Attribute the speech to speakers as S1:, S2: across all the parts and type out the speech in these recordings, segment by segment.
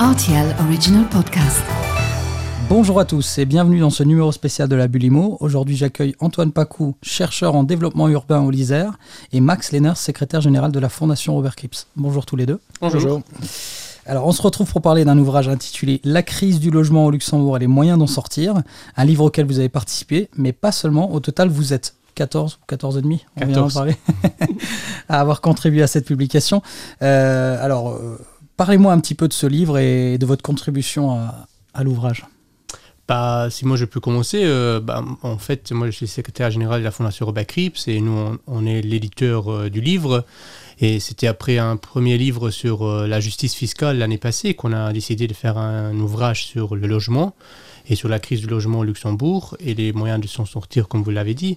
S1: RTL Original Podcast.
S2: Bonjour à tous et bienvenue dans ce numéro spécial de la Bulimo. Aujourd'hui, j'accueille Antoine Pacou, chercheur en développement urbain au LISER, et Max Lenners, secrétaire général de la Fondation Robert Cripps. Bonjour tous les deux.
S3: Bonjour.
S2: Alors, on se retrouve pour parler d'un ouvrage intitulé La crise du logement au Luxembourg et les moyens d'en sortir, un livre auquel vous avez participé, mais pas seulement. Au total, vous êtes 14 ou 14 et demi, on vient d'en
S3: 14.
S2: parler, à avoir contribué à cette publication. Euh, alors, euh, parlez-moi un petit peu de ce livre et de votre contribution à, l'ouvrage.
S3: Bah, si moi je peux commencer, euh, bah, en fait, moi je suis secrétaire général de la Fondation Robert et nous on, on est l'éditeur euh, du livre. Et c'était après un premier livre sur euh, la justice fiscale l'année passée qu'on a décidé de faire un ouvrage sur le logement et sur la crise du logement au Luxembourg et les moyens de s'en sortir, comme vous l'avez dit.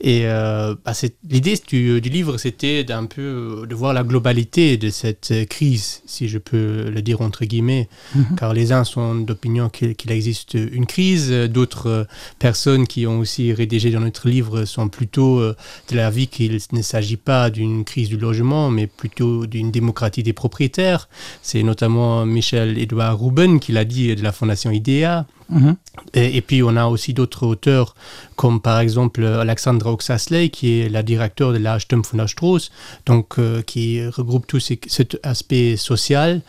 S3: Et euh, bah, l'idée du, du livre, c'était d'un peu euh, de voir la globalité de cette euh, crise, si je peux le dire entre guillemets, car les uns sont d'opinion qu'il existe une crise, d'autres personnes qui ont aussi rédigé dans notre livre sont plutôt de l'avis qu'il ne s'agit pas d'une crise du logement, mais plutôt d'une démocratie des propriétaires. C'est notamment Michel-Édouard Ruben qui l'a dit de la Fondation IDEA.
S2: Mhm.
S3: Et, et puis on a aussi d'autres auteurs, comme par exemple Alexandra Oxasley, qui est la directeur de la der Strasse, donc euh, qui regroupe tout ces- cet aspect social.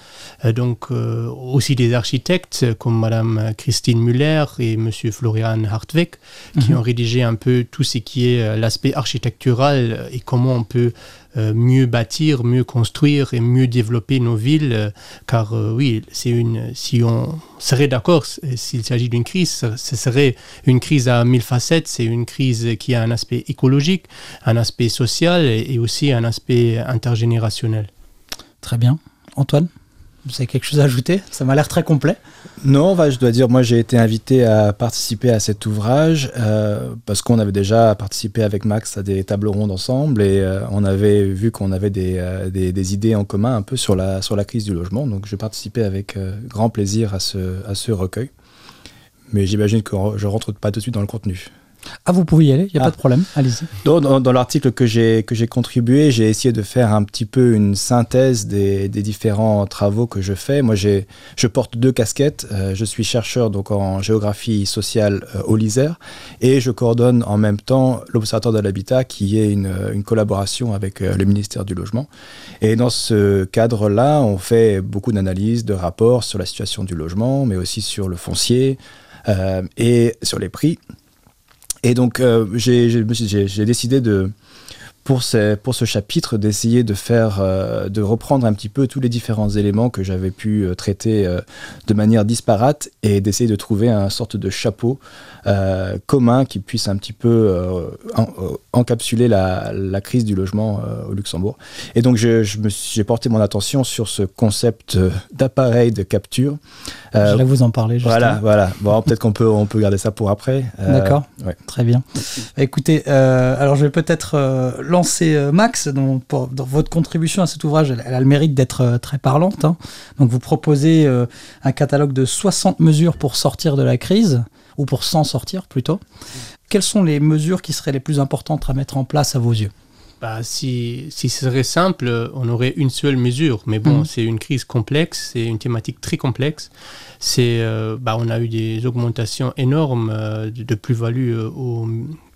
S3: Euh, donc euh, aussi des architectes comme Madame Christine Müller et Monsieur Florian Hartweg, qui
S2: Mhm.
S3: ont rédigé un peu tout ce qui est euh, l'aspect architectural et comment on peut euh, mieux bâtir, mieux construire et mieux développer nos villes, euh, car euh, oui, c'est une. Si on serait d'accord, s'il s'agit d'une crise, ce serait une crise à mille facettes. C'est une crise qui a un aspect écologique, un aspect social et aussi un aspect intergénérationnel.
S2: Très bien. Antoine, vous avez quelque chose à ajouter? Ça m'a l'air très complet.
S4: Non, je dois dire, moi j'ai été invité à participer à cet ouvrage euh, parce qu'on avait déjà participé avec Max à des tables rondes ensemble et euh, on avait vu qu'on avait des, euh, des, idées en commun un peu sur la, sur la crise du logement. Donc je participais avec grand plaisir à ce, à ce recueil. Mais j'imagine que je rentre pas tout de suite dans le contenu.
S2: Ah, vous pouvez y aller, il n'y a
S4: Ah.
S2: pas de problème. Allez-y.
S4: Dans, dans- dans l'article que j'ai que j'ai contribué, j'ai essayé de faire un petit peu une synthèse des, des différents travaux que je fais. Moi, j'ai je porte deux casquettes. Euh, je suis chercheur donc en géographie sociale euh, au LISER et je coordonne en même temps l'Observatoire de l'habitat, qui est une, une collaboration avec euh, le ministère du logement. Et dans ce cadre-là, on fait beaucoup d'analyses, de rapports sur la situation du logement, mais aussi sur le foncier euh, et sur les prix. Et donc, euh, j'ai décidé de, pour, ce, chapitre d'essayer de faire, euh, de reprendre un petit peu tous les différents éléments que j'avais pu euh, traiter de manière disparate et d'essayer de trouver un sorte de chapeau euh, commun qui puisse un petit peu euh, en- euh, encapsuler la, la crise du logement euh, au Luxembourg. Et donc, je, je me suis- j'ai porté mon attention sur ce concept euh, d'appareil de capture. Euh,
S2: Je vais vous en parler. Justement.
S4: voilà, voilà. Bon, peut-être qu'on peut, on peut garder ça pour après.
S2: D'accord.
S4: ouais.
S2: Très bien. Écoutez, euh, alors je vais peut-être euh, lancer Max. Dans, pour- dans votre contribution à cet ouvrage, elle, elle a le mérite d'être très parlante. hein. Donc vous proposez euh, un catalogue de 60 mesures pour sortir de la crise, ou pour s'en sortir plutôt. Quelles sont les mesures qui seraient les plus importantes à mettre en place à vos yeux?
S3: Bah, si, si ce serait simple, on aurait une seule mesure. Mais bon,
S2: Mhm.
S3: c'est une crise complexe, c'est une thématique très complexe. C'est, euh, bah, on a eu des augmentations énormes euh, de, plus-value euh,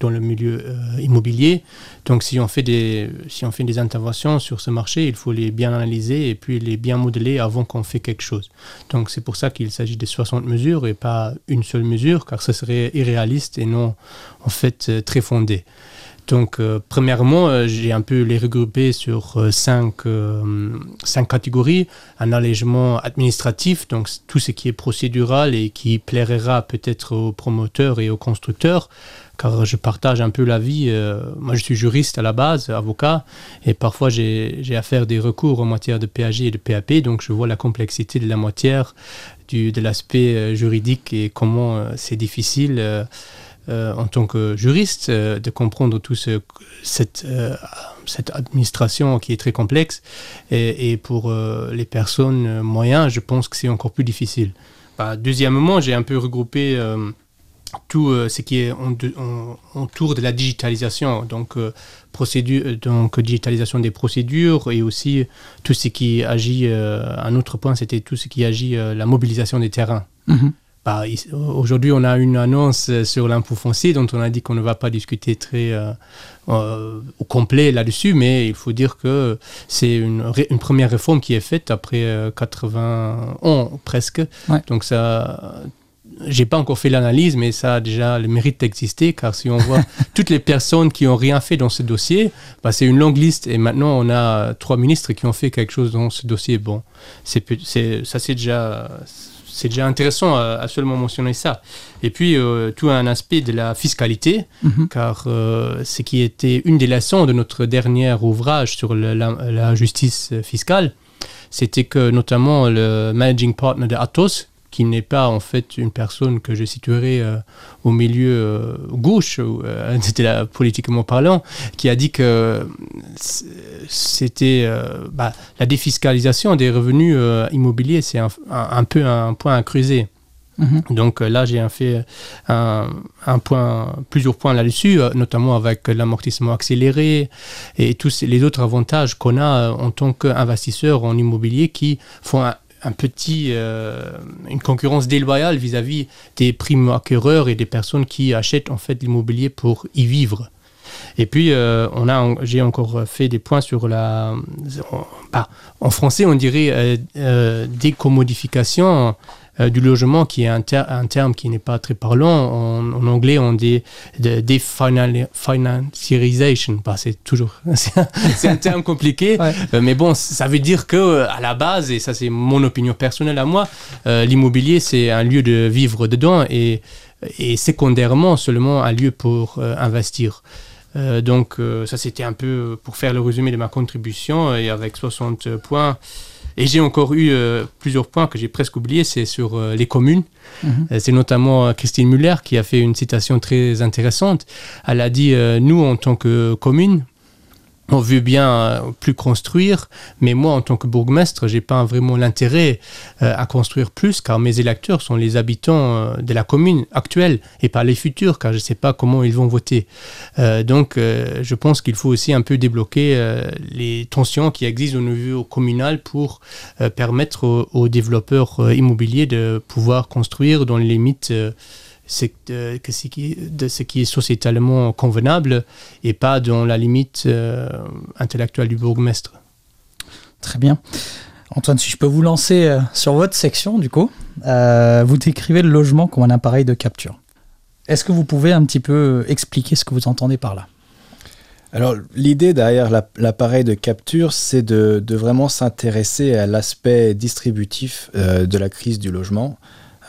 S3: dans le milieu immobilier. Donc, si on, fait des, si on fait des interventions sur ce marché, il faut les bien analyser et puis les bien modeler avant qu'on fait quelque chose. Donc, c'est pour ça qu'il s'agit de 60 mesures et pas une seule mesure, car ce serait irréaliste et non, en fait, très fondé. Donc, euh, premièrement, euh, j'ai un peu les regroupés sur euh, cinq, cinq catégories. Un allègement administratif, donc tout ce qui est procédural et qui plaira peut-être aux promoteurs et aux constructeurs, car je partage un peu l'avis. euh, moi, je suis juriste à la base, avocat, et parfois j'ai à faire des recours en matière de PAG et de PAP, donc je vois la complexité de la matière, du, de l'aspect juridique et comment c'est difficile. Euh, en tant que juriste, euh, de comprendre tout ce, cette, euh, cette administration qui est très complexe. Et, pour les personnes moyennes, je pense que c'est encore plus difficile. Bah, deuxièmement, j'ai un peu regroupé tout ce qui est autour de la digitalisation, donc, procédure, donc digitalisation des procédures et aussi tout ce qui agit, un autre point, c'était tout ce qui agit la mobilisation des terrains. Mhm. Bah, aujourd'hui, on a une annonce sur l'impôt foncier dont on a dit qu'on ne va pas discuter très au complet là-dessus, mais il faut dire que c'est une, une, première réforme qui est faite après 80 ans presque. Donc ça j'ai pas encore fait l'analyse, mais ça a déjà le mérite d'exister, car si on voit toutes les personnes qui ont rien fait dans ce dossier, bah, c'est une longue liste. Et maintenant, on a trois ministres qui ont fait quelque chose dans ce dossier. Bon, c'est, ça c'est déjà, c'est déjà intéressant à, seulement mentionner ça. Et puis, euh, tout un aspect de la fiscalité, mhm. car euh, ce qui était une des leçons de notre dernier ouvrage sur la justice fiscale, c'était que notamment le managing partner de Atos, qui n'est pas en fait une personne que je situerai euh, au milieu euh, gauche, euh, politiquement parlant, qui a dit que c'était bah, la défiscalisation des revenus immobiliers, c'est un, peu un point à creuser. Mhm. Donc là, j'ai fait un, un, point, plusieurs points là-dessus, notamment avec l'amortissement accéléré et tous les autres avantages qu'on a en tant qu'investisseur en immobilier qui font un, petit, euh, une concurrence déloyale vis-à-vis des primo acquéreurs et des personnes qui achètent en fait l'immobilier pour y vivre. Et puis, euh, on a, j'ai encore fait des points sur la. Bah, en français, on dirait euh, décommodification euh, du logement, qui est un, un terme qui n'est pas très parlant. En, anglais, on dit financiarization. Bah, c'est toujours c'est un, terme compliqué, euh, mais bon, ça veut dire que euh, à la base, et ça c'est mon opinion personnelle à moi, l'immobilier c'est un lieu de vivre dedans et, et secondairement seulement un lieu pour investir. donc ça c'était un peu pour faire le résumé de ma contribution et avec 60 points. Et j'ai encore eu euh, plusieurs points que j'ai presque oubliés, c'est sur euh, les communes. Mhm. Euh, c'est notamment Christine Muller qui a fait une citation très intéressante. Elle a dit, nous, en tant que commune, on veut bien euh, plus construire, mais moi, en tant que bourgmestre, j'ai pas vraiment l'intérêt euh, à construire plus, car mes électeurs sont les habitants euh, de la commune actuelle et pas les futurs, car je ne sais pas comment ils vont voter. donc, je pense qu'il faut aussi un peu débloquer les tensions qui existent au niveau communal pour permettre aux, développeurs immobiliers de pouvoir construire dans les limites de, qui, de ce qui est sociétalement convenable et pas dans la limite euh, intellectuelle du bourgmestre.
S2: Très bien. Antoine, si je peux vous lancer euh, sur votre section, du coup, euh, vous décrivez le logement comme un appareil de capture. Est-ce que vous pouvez un petit peu expliquer ce que vous entendez par là?
S4: Alors l'idée derrière l'appareil de capture, c'est de, de, vraiment s'intéresser à l'aspect distributif de la crise du logement,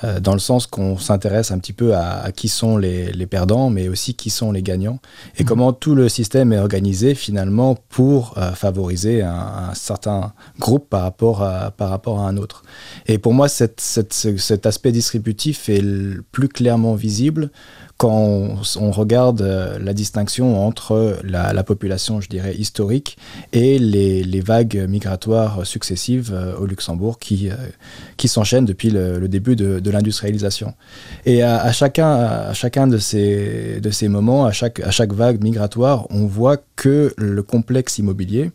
S4: euh, dans le sens qu'on s'intéresse un petit peu à, qui sont les, perdants, mais aussi qui sont les gagnants, et mhm. comment tout le système est organisé finalement pour euh, favoriser un, certain groupe par rapport à, par rapport à un autre. Et pour moi, cet aspect distributif est le plus clairement visible quand on, regarde euh, la distinction entre la, population, je dirais, historique et les, vagues migratoires successives euh, au Luxembourg qui, euh, qui s'enchaînent depuis le, début de, l'industrialisation. Et à, chacun, de ces, moments, à chaque vague migratoire, on voit que le complexe immobilier,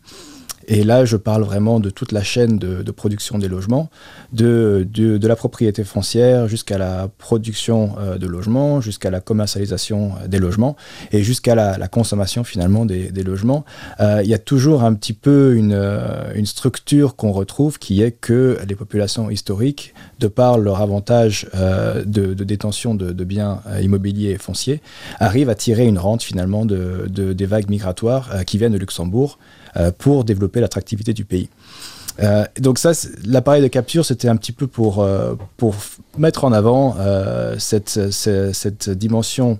S4: et là, je parle vraiment de toute la chaîne de, production des logements, de, de, la propriété foncière jusqu'à la production euh, de logements, jusqu'à la commercialisation euh, des logements et jusqu'à la, consommation finalement des, logements. Euh, il y a toujours un petit peu une, une structure qu'on retrouve qui est que les populations historiques, de par leur avantage de, détention de, biens immobiliers et fonciers, arrivent à tirer une rente finalement de, des vagues migratoires qui viennent de Luxembourg pour développer l'attractivité du pays. Euh, donc ça, l'appareil de capture, c'était un petit peu pour, euh, pour mettre en avant cette, cette, dimension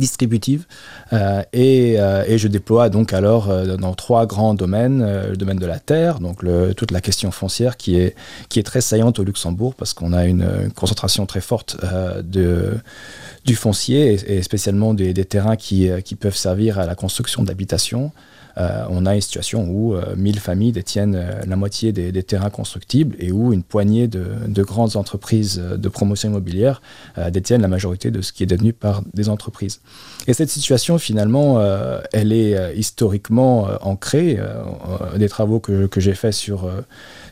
S4: distributive et, et, je déploie donc alors dans trois grands domaines le domaine de la terre donc toute la question foncière qui est qui est très saillante au Luxembourg parce qu'on a une, concentration très forte de du foncier et, spécialement des, terrains qui, qui peuvent servir à la construction d'habitations euh, on a une situation où 1000 euh, familles détiennent euh, la moitié des, terrains constructibles et où une poignée de, grandes entreprises de promotion immobilière détiennent la majorité de ce qui est devenu par des entreprises. Et cette situation, finalement, elle est historiquement ancrée. des travaux que, j'ai faits sur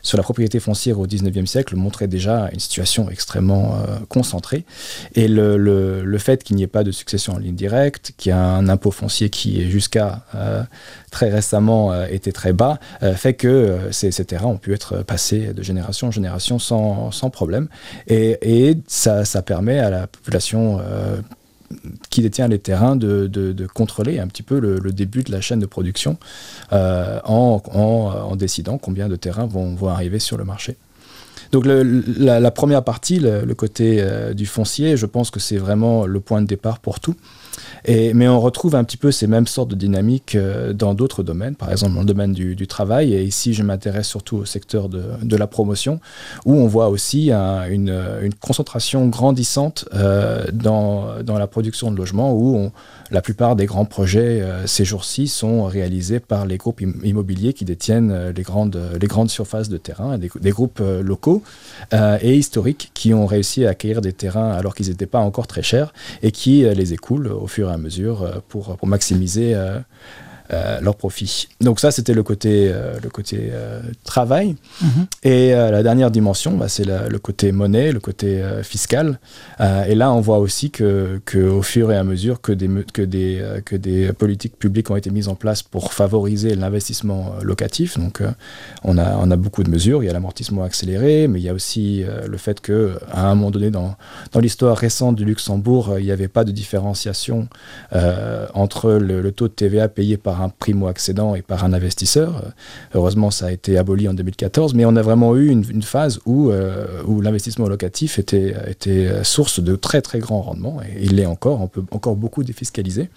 S4: sur la propriété foncière au 19e siècle montrait déjà une situation extrêmement euh, concentrée. Et le, le, fait qu'il n'y ait pas de succession en ligne directe, qu'il y a un impôt foncier qui, jusqu'à euh, très récemment, euh, était très bas, fait que ces, ces, terrains ont pu être passés de génération en génération sans, sans problème. Et, et ça, ça, permet à la population qui détient les terrains de, contrôler un petit peu le, début de la chaîne de production euh, en, en, décidant combien de terrains vont, vont arriver sur le marché. Donc la, première partie, le, côté euh, du foncier, je pense que c'est vraiment le point de départ pour tout mais on retrouve un petit peu ces mêmes sortes de dynamiques euh, dans d'autres domaines, par exemple dans le domaine du, travail. Et ici, je m'intéresse surtout au secteur de, la promotion, où on voit aussi une, concentration grandissante euh, dans, dans, la production de logements, où la plupart des grands projets euh, ces jours-ci sont réalisés par les groupes immobiliers qui détiennent les, grandes, les grandes surfaces de terrain, des, des groupes locaux et historiques qui ont réussi à acquérir des terrains alors qu'ils n'étaient pas encore très chers et qui les écoulent au fur et à mesure euh, pour maximiser euh, euh, leur profit. Donc ça, c'était le côté, euh, le côté euh, travail. Mhm. Et la dernière dimension, bah, c'est le côté monnaie, le côté fiscal. et là, on voit aussi que, que, au fur et à mesure que des, que, des, que des politiques publiques ont été mises en place pour favoriser l'investissement locatif, donc on, a, on a beaucoup de mesures. Il y a l'amortissement accéléré, mais il y a aussi le fait qu'à un moment donné, dans, dans l'histoire récente du Luxembourg, il n'y avait pas de différenciation entre le, le taux de TVA payé par un primo-accédant et par un investisseur. Heureusement, ça a été aboli en 2014, mais on a vraiment eu une, phase où, euh, où l'investissement locatif était, était source de très très grands rendements, et il l'est encore, on peut encore beaucoup défiscaliser.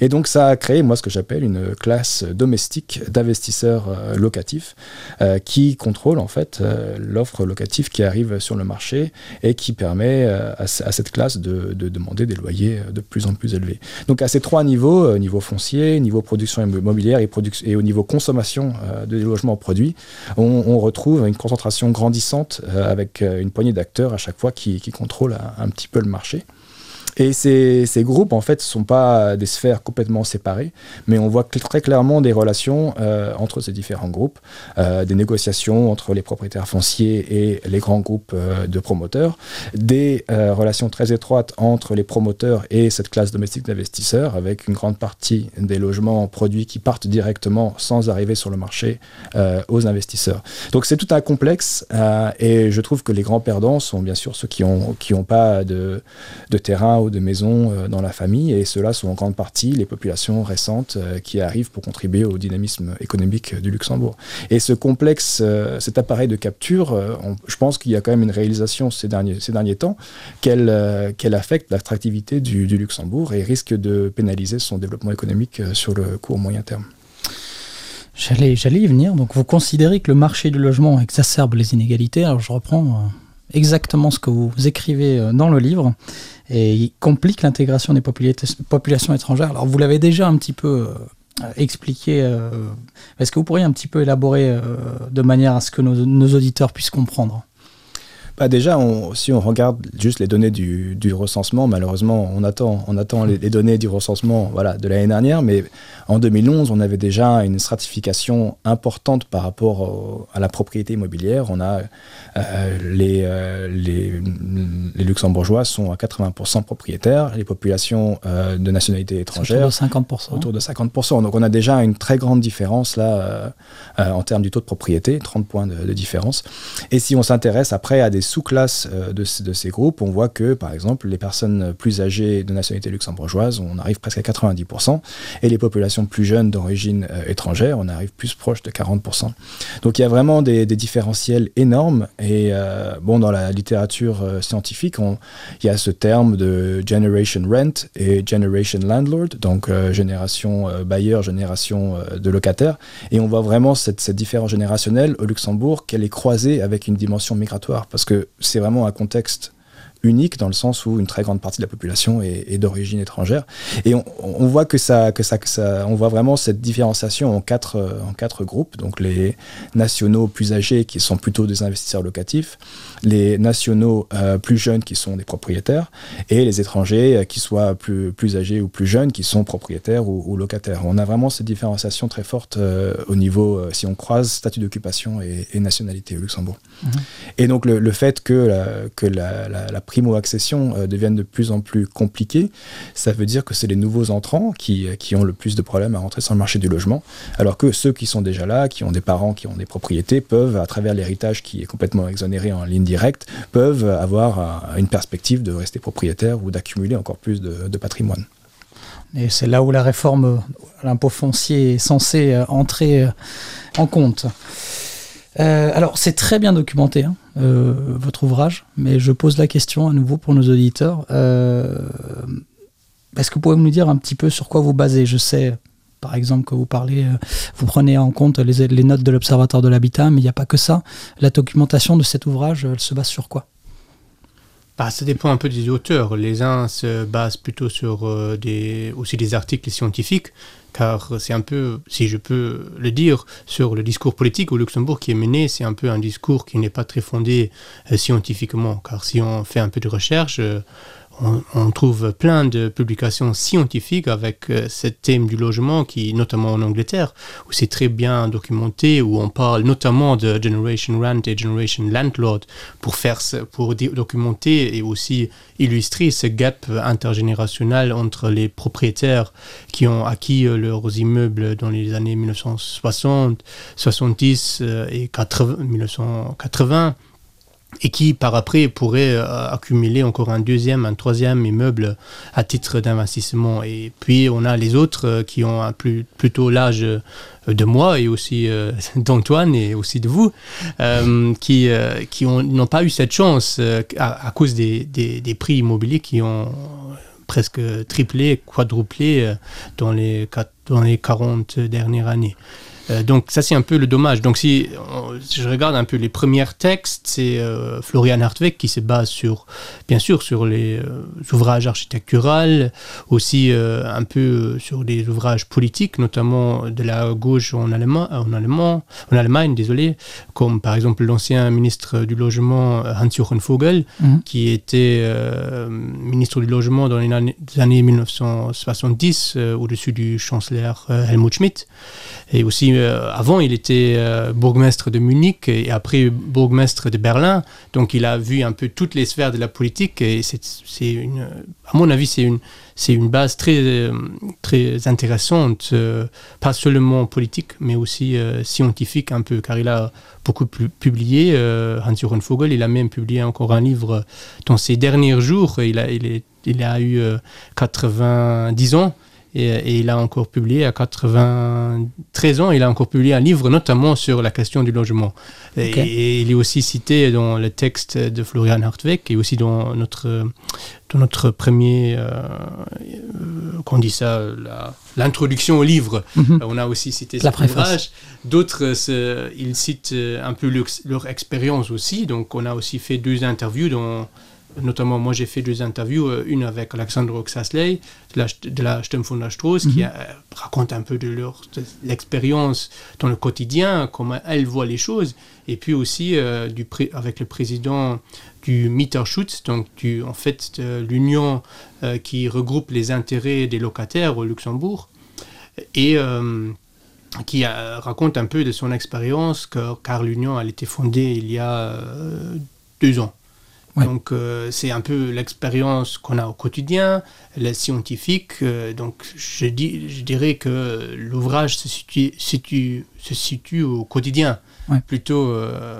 S4: Et donc ça a créé, moi, ce que j'appelle une classe domestique d'investisseurs euh, locatifs euh, qui contrôle en fait euh, l'offre locative qui arrive sur le marché et qui permet à, cette classe de, demander des loyers de plus en plus élevés. Donc à ces trois niveaux, niveau foncier, niveau production immobilière et, au niveau consommation de logements produits, on, retrouve une concentration grandissante avec une poignée d'acteurs à chaque fois qui, contrôlent un petit peu le marché. Et ces, ces, groupes, en fait, ne sont pas des sphères complètement séparées, mais on voit très clairement des relations euh, entre ces différents groupes, euh, des négociations entre les propriétaires fonciers et les grands groupes euh, de promoteurs, des relations très étroites entre les promoteurs et cette classe domestique d'investisseurs, avec une grande partie des logements produits qui partent directement sans arriver sur le marché aux investisseurs. Donc c'est tout un complexe, et je trouve que les grands perdants sont bien sûr ceux qui n'ont qui ont pas de, de terrain de maisons euh, dans la famille, et ceux-là sont en grande partie les populations récentes euh, qui arrivent pour contribuer au dynamisme économique du Luxembourg. Et ce complexe, euh, cet appareil de capture, je pense qu'il y a quand même une réalisation ces derniers, temps qu'elle qu'elle affecte l'attractivité du, du Luxembourg et risque de pénaliser son développement économique sur le court moyen terme.
S2: J'allais y venir. Donc, vous considérez que le marché du logement exacerbe les inégalités. Alors, je reprends exactement ce que vous écrivez dans le livre et il complique l'intégration des populations étrangères. Alors vous l'avez déjà un petit peu euh, expliqué. Euh, est-ce que vous pourriez un petit peu élaborer euh, de manière à ce que nos auditeurs puissent comprendre?
S4: Bah déjà, si on regarde juste les données du, recensement, malheureusement, on attend, on attend les, données du recensement voilà, de l'année dernière, mais en 2011, on avait déjà une stratification importante par rapport à la propriété immobilière. On a euh, les, euh, les, les, luxembourgeois sont à 80% propriétaires, les populations euh, de nationalité étrangère
S2: autour de 50%.
S4: Autour de 50%. Donc on a déjà une très grande différence là en termes du taux de propriété, 30 points de, de différence. Et si on s'intéresse après à des sous-classes de, de, ces groupes, on voit que, par exemple, les personnes plus âgées de nationalité luxembourgeoise, on arrive presque à 90%, et les populations plus jeunes d'origine étrangère, on arrive plus proche de 40%. Donc il y a vraiment des, différentiels énormes, et bon, dans la littérature scientifique, il y a ce terme de generation rent et generation landlord, donc génération bailleur, génération de locataires, et on voit vraiment cette différence générationnelle au Luxembourg, qu'elle est croisée avec une dimension migratoire, parce que c'est vraiment un contexte unique dans le sens où une très grande partie de la population est, d'origine étrangère. Et on, voit que ça, que ça, que ça, on voit vraiment cette différenciation en quatre, en quatre groupes. Donc les nationaux plus âgés qui sont plutôt des investisseurs locatifs, les nationaux euh, plus jeunes qui sont des propriétaires et les étrangers euh, qui soient plus, plus âgés ou plus jeunes qui sont propriétaires ou, locataires. On a vraiment cette différenciation très forte euh, au niveau, si on croise statut d'occupation et, nationalité au Luxembourg. Mhm. Et donc le, fait que la, que la, la, primo-accession devienne de plus en plus compliquée, ça veut dire que c'est les nouveaux entrants qui, qui ont le plus de problèmes à rentrer sur le marché du logement, alors que ceux qui sont déjà là, qui ont des parents qui ont des propriétés, peuvent, à travers l'héritage qui est complètement exonéré en ligne directs peuvent avoir une perspective de rester propriétaire ou d'accumuler encore plus de, patrimoine.
S2: Et c'est là où la réforme, l'impôt foncier est censé euh, entrer euh, en compte. Euh, alors, c'est très bien documenté, hein, votre ouvrage, mais je pose la question à nouveau pour nos auditeurs. Est-ce que vous pouvez nous dire un petit peu sur quoi vous basez? Je sais par exemple, que vous parlez, euh, vous prenez en compte les, les notes de l'Observatoire de l'habitat, mais il n'y a pas que ça. La documentation de cet ouvrage, elle se base sur quoi?
S3: Bah, ça dépend un peu des auteurs. Les uns se basent plutôt sur euh, des, aussi des articles scientifiques, car c'est un peu, si je peux le dire, sur le discours politique au Luxembourg qui est mené, c'est un peu un discours qui n'est pas très fondé euh, scientifiquement, car si on fait un peu de recherche, on, trouve plein de publications scientifiques avec euh, ce thème du logement, qui, notamment en Angleterre, où c'est très bien documenté, où on parle notamment de Generation Rent et Generation Landlord pour, faire, pour documenter et aussi illustrer ce gap intergénérationnel entre les propriétaires qui ont acquis euh, leurs immeubles dans les années 1960, 70 euh, et 1980 et qui par après pourrait euh, accumuler encore un deuxième, un troisième immeuble à titre d'investissement. Et puis on a les autres euh, qui ont un plus, plutôt l'âge euh, de moi et aussi d'Antoine et aussi de vous, qui, qui n'ont pas eu cette chance à, cause des, des, des, prix immobiliers qui ont presque triplé, quadruplé dans les, dans les 40 dernières années. Euh, donc ça c'est un peu le dommage. Donc si, je regarde un peu les premiers textes, c'est euh, Florian Hartweg qui se base sur, bien sûr, sur les euh, ouvrages architecturaux, aussi un peu sur des ouvrages politiques, notamment de la gauche en Allemagne, en, Allemagne, en Allemagne désolé, comme par exemple l'ancien ministre du logement Hans-Jochen Vogel, mhm. qui était ministre du logement dans les années, les années 1970 au-dessus du chancelier Helmut Schmidt, et aussi euh, avant, il était euh, bourgmestre de Munich et après bourgmestre de Berlin. Donc, il a vu un peu toutes les sphères de la politique. Et c'est une, à mon avis, c'est une, c'est une base très, euh, très intéressante, pas seulement politique, mais aussi scientifique un peu, car il a beaucoup publié. Hans-Jochen Vogel, il a même publié encore un livre dans ses derniers jours. Il a, il, est, il a eu 90 ans. Et, il a encore publié à 93 ans, il a encore publié un livre notamment sur la question du logement. Et, il est aussi cité dans le texte de Florian Hartweg et aussi dans notre, dans notre premier, euh, qu'on dit ça, l'introduction au livre. Mhm. On a aussi cité
S2: la ouvrage.
S3: D'autres, ils citent un peu leur, leur expérience aussi. Donc on a aussi fait deux interviews dans notamment moi j'ai fait deux interviews, euh, une avec Alexandre Oxasley de la, de la Strauss, qui mhm. raconte un peu de leur l'expérience dans le quotidien, comment elle voit les choses, et puis aussi euh, du avec le président du Mieterschutz, donc du, en fait l'union euh, qui regroupe les intérêts des locataires au Luxembourg, et qui raconte un peu de son expérience, car l'union a été fondée il y a deux ans. Donc euh, c'est un peu l'expérience qu'on a au quotidien, la scientifique. Euh, donc je, dis, je dirais que l'ouvrage se situe, se situe au quotidien. plutôt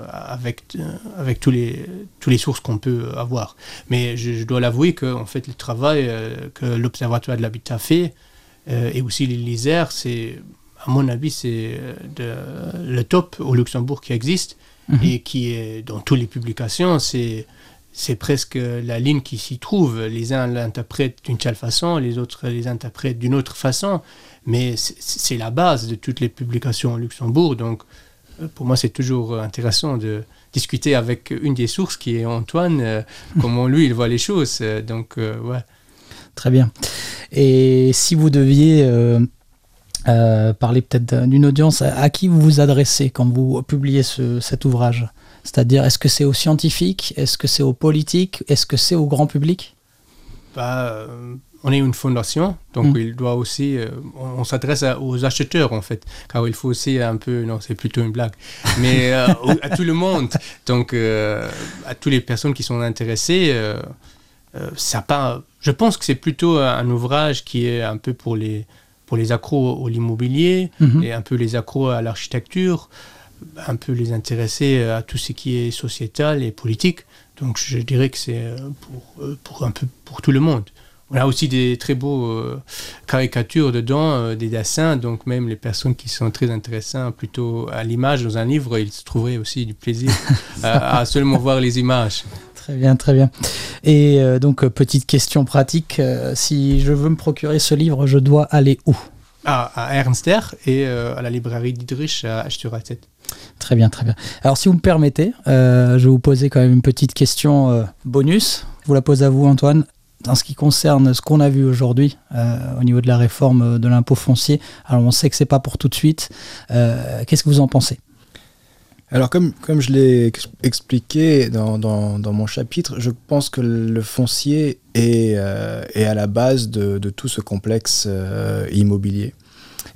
S3: avec, avec tous les, tous les sources qu'on peut avoir. Mais je, dois l'avouer que en fait, le travail que l'Observatoire de l'habitat fait, et aussi l'ISER, c'est, à mon avis, c'est le top au Luxembourg qui existe mhm. et qui est dans toutes les publications. C'est c'est presque la ligne qui s'y trouve. Les uns l'interprètent d'une telle façon, les autres les interprètent d'une autre façon, mais c'est la base de toutes les publications au Luxembourg. Donc, euh, pour moi, c'est toujours intéressant de discuter avec une des sources qui est Antoine, euh, comment lui, il voit les choses. Donc, euh, ouais.
S2: Très bien. Et si vous deviez parler peut-être d'une audience, à qui vous vous adressez quand vous publiez cet ouvrage? C'est-à-dire, est-ce que c'est aux scientifiques Est-ce que c'est aux politiques Est-ce que c'est au grand public?
S3: Bah, euh, On est une fondation, donc mm. il doit aussi. Euh, on, s'adresse aux acheteurs, en fait, car il faut aussi un peu. Non, c'est plutôt une blague. Mais euh, à tout le monde. Donc, à toutes les personnes qui sont intéressées. ça pas, je pense que c'est plutôt un ouvrage qui est un peu pour les, pour les accros à l'immobilier mm-hmm. et un peu les accros à l'architecture un peu les intéresser à tout ce qui est sociétal et politique. Donc je dirais que c'est euh, pour, euh, pour, un peu pour tout le monde. On a aussi des très beaux euh, caricatures dedans, des dessins, donc même les personnes qui sont très intéressantes plutôt à l'image dans un livre, ils se trouveraient aussi du plaisir à, seulement voir les images.
S2: Très bien, très bien. Et donc, petite question pratique, si je veux me procurer ce livre, je dois aller où?
S3: À, Ernster et à la librairie Dietrich à H7.
S2: Très bien, très bien. Alors si vous me permettez, euh, je vais vous poser quand même une petite question euh, bonus. Je vous la pose à vous Antoine. En ce qui concerne ce qu'on a vu aujourd'hui euh, au niveau de la réforme de l'impôt foncier, alors on sait que c'est pas pour tout de suite. Qu'est-ce que vous en pensez?
S4: Alors comme, comme je l'ai expliqué dans, dans, dans, mon chapitre, je pense que le foncier est, est à la base de, de, tout ce complexe immobilier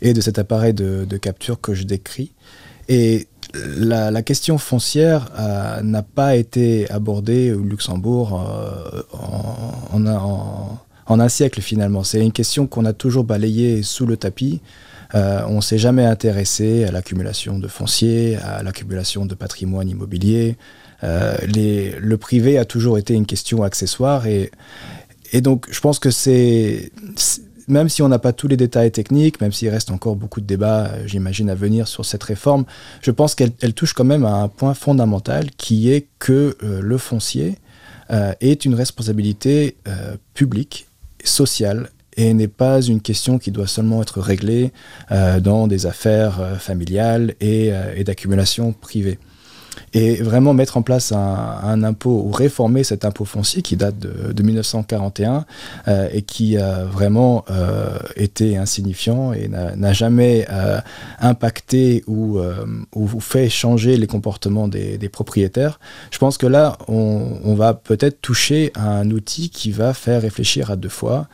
S4: et de cet appareil de, de capture que je décris. Et la, question foncière euh, n'a pas été abordée au Luxembourg euh, en, un siècle finalement. C'est une question qu'on a toujours balayée sous le tapis. Euh, on ne s'est jamais intéressé à l'accumulation de foncier, à l'accumulation de patrimoine immobilier. le privé a toujours été une question accessoire et, et donc je pense que c'est même si on n'a pas tous les détails techniques, même s'il reste encore beaucoup de débats, euh, j'imagine, à venir sur cette réforme, je pense qu'elle touche quand même à un point fondamental qui est que euh, le foncier euh, est une responsabilité publique, sociale, et n'est pas une question qui doit seulement être réglée dans des affaires familiales et d'accumulation privée et vraiment mettre en place un, impôt ou réformer cet impôt foncier qui date de, 1941 euh, et qui a vraiment euh, été insignifiant et n'a jamais euh, impacté ou, ou, fait changer les comportements des, propriétaires. Je pense que là, on, va peut-être toucher à un outil qui va faire réfléchir à deux fois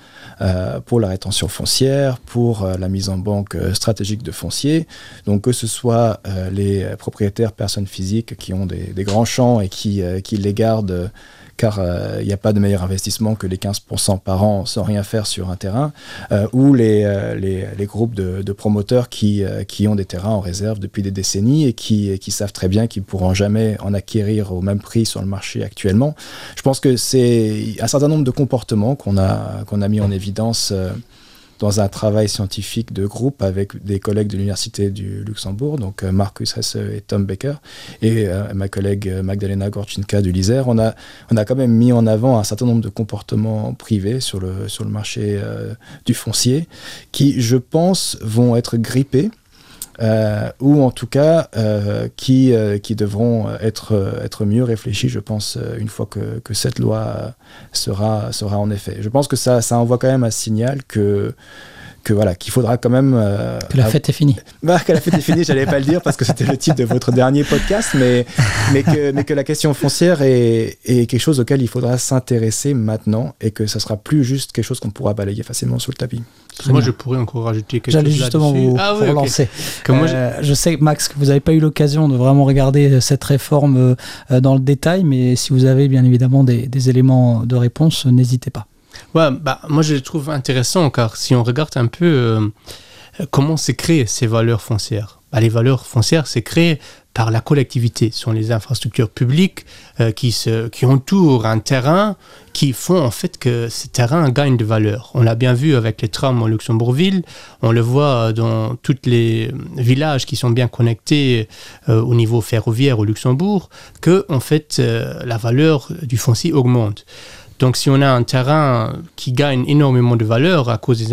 S4: pour la rétention foncière, pour la mise en banque stratégique de foncier. Donc que ce soit les propriétaires personnes physiques ont des, grands champs et qui, euh, qui les gardent euh, car euh, il n'y a pas de meilleur investissement que les 15% par an sans rien faire sur un terrain, ou les, les, groupes de, promoteurs qui, qui ont des terrains en réserve depuis des décennies et qui, qui savent très bien qu'ils ne pourront jamais en acquérir au même prix sur le marché actuellement. Je pense que c'est un certain nombre de comportements qu'on a, qu'on a mis en évidence dans un travail scientifique de groupe avec des collègues de l'Université du Luxembourg, donc euh, Marcus Hesse et Tom Becker, et euh, ma collègue euh, Magdalena Gorchinka du LISER, on a, quand même mis en avant un certain nombre de comportements privés sur le marché du foncier qui, je pense, vont être grippés euh, ou en tout cas euh, qui, euh, qui devront être, être mieux réfléchis, je pense, une fois que, que, cette loi sera, sera en effet. Je pense que ça, ça envoie quand même un signal que que voilà qu'il faudra quand même
S2: que la fête est finie.
S4: Bah, que la fête est finie, j'allais pas le dire parce que c'était le titre de votre dernier podcast, mais mais que mais que la question foncière est, est quelque chose auquel il faudra s'intéresser maintenant et que ça sera plus juste quelque chose qu'on pourra balayer facilement sous le tapis
S3: moi, je pourrais encore rajouter quelque chose.
S2: J'allais justement vous, ah relancer. Euh, je sais, Max, que vous n'avez pas eu l'occasion de vraiment regarder cette réforme euh, dans le détail, mais si vous avez bien évidemment des, éléments de réponse, n'hésitez pas.
S3: Ouais, bah, moi, je le trouve intéressant, car si on regarde un peu euh, comment c'est créé ces valeurs foncières, bah, les valeurs foncières, c'est créé par la collectivité. Ce sont les infrastructures publiques euh, qui, se, qui entourent un terrain qui font en fait que ce terrain gagne de valeur. On l'a bien vu avec les trams en Luxembourgville, on le voit dans tous les villages qui sont bien connectés euh, au niveau ferroviaire au Luxembourg, que en fait euh, la valeur du foncier augmente. Donc, si on a un terrain qui gagne énormément de valeur à cause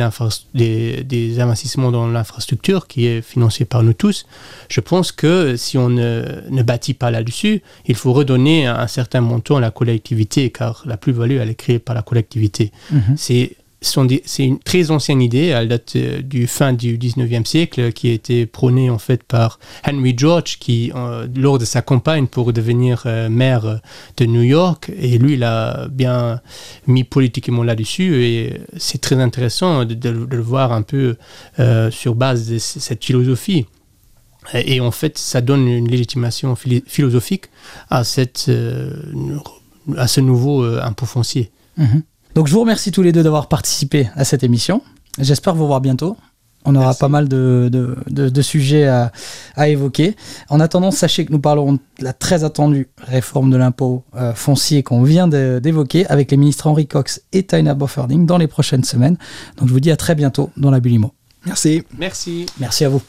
S3: des, des, investissements dans l'infrastructure qui est financé par nous tous, je pense que si on ne, bâtit pas là-dessus, il faut redonner un, certain montant à la collectivité, car la plus-value, elle est créée par la collectivité. Mhm. C'est c'est une très ancienne idée, elle date euh, du fin du 19e siècle, qui a été prônée en fait par Henry George, qui, euh, lors de sa campagne pour devenir euh, maire de New York, et lui, il a bien mis politiquement là-dessus, et c'est très intéressant de, le voir un peu sur base de cette philosophie. Et, en fait, ça donne une légitimation philosophique à, cette, à ce nouveau impôt foncier.
S2: Mm-hmm. Donc je vous remercie tous les deux d'avoir participé à cette émission. J'espère vous voir bientôt. On aura pas mal de, de, sujets à, à, évoquer. En attendant, sachez que nous parlerons de la très attendue réforme de l'impôt euh, foncier qu'on vient d'évoquer avec les ministres Henri Cox et Taina Bofferding dans les prochaines semaines. Donc je vous dis à très bientôt dans la Bulimo.
S4: Merci.
S3: Merci.
S2: Merci à vous.